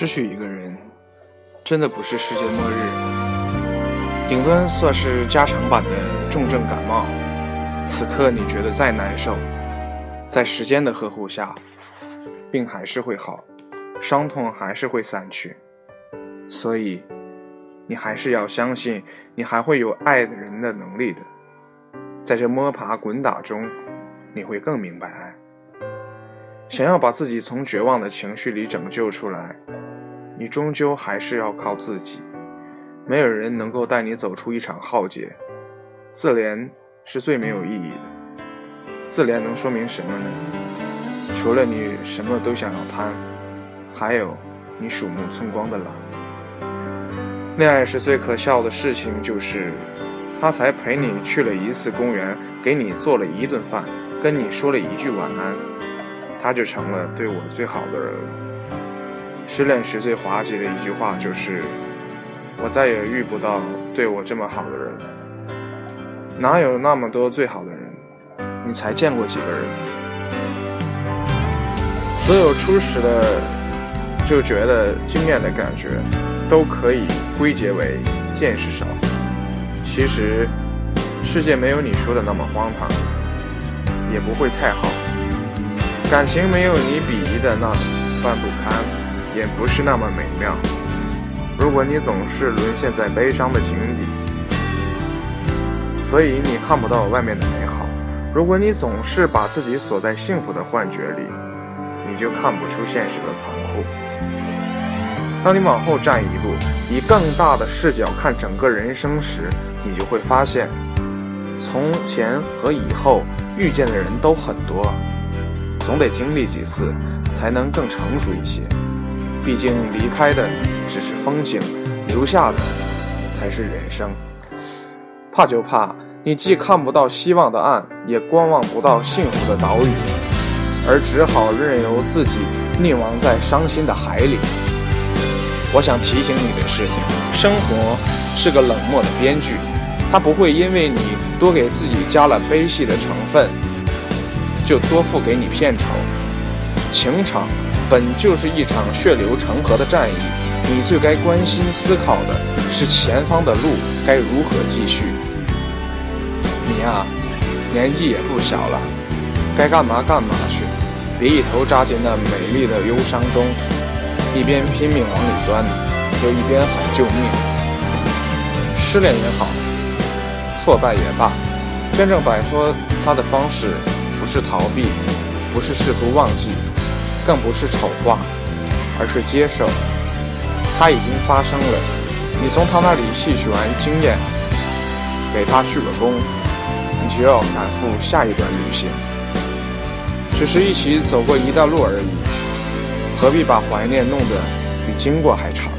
失去一个人，真的不是世界末日，顶多算是加长版的重症感冒。此刻你觉得再难受，在时间的呵护下，病还是会好，伤痛还是会散去。所以，你还是要相信，你还会有爱的人的能力的。在这摸爬滚打中，你会更明白爱。想要把自己从绝望的情绪里拯救出来，你终究还是要靠自己。没有人能够带你走出一场浩劫，自怜是最没有意义的。自怜能说明什么呢？除了你什么都想要贪，还有你鼠目寸光的懒。恋爱时最可笑的事情就是，他才陪你去了一次公园，给你做了一顿饭，跟你说了一句晚安。他就成了对我最好的人。失恋时最滑稽的一句话就是：“我再也遇不到对我这么好的人。”哪有那么多最好的人？你才见过几个人？所有初始的就觉得惊艳的感觉，都可以归结为见识少。其实，世界没有你说的那么荒唐，也不会太好。感情没有你鄙夷的那般不堪，也不是那么美妙。如果你总是沦陷在悲伤的井底，所以你看不到外面的美好；如果你总是把自己锁在幸福的幻觉里，你就看不出现实的残酷。当你往后站一步，以更大的视角看整个人生时，你就会发现，从前和以后遇见的人都很多。总得经历几次，才能更成熟一些。毕竟离开的只是风景，留下的才是人生。怕就怕你既看不到希望的岸，也观望不到幸福的岛屿，而只好任由自己溺亡在伤心的海里。我想提醒你的是，生活是个冷漠的编剧，它不会因为你多给自己加了悲戏的成分。就多付给你片酬。情场本就是一场血流成河的战役，你最该关心思考的是前方的路该如何继续。你呀，年纪也不小了，该干嘛干嘛去，别一头扎进那美丽的忧伤中，一边拼命往里钻，就一边喊救命。失恋也好，挫败也罢，真正摆脱它的方式。不是逃避，不是试图忘记，更不是丑化，而是接受。它已经发生了，你从他那里吸取完经验，给他鞠个躬，你就要赶赴下一段旅行。只是一起走过一段路而已，何必把怀念弄得比经过还长？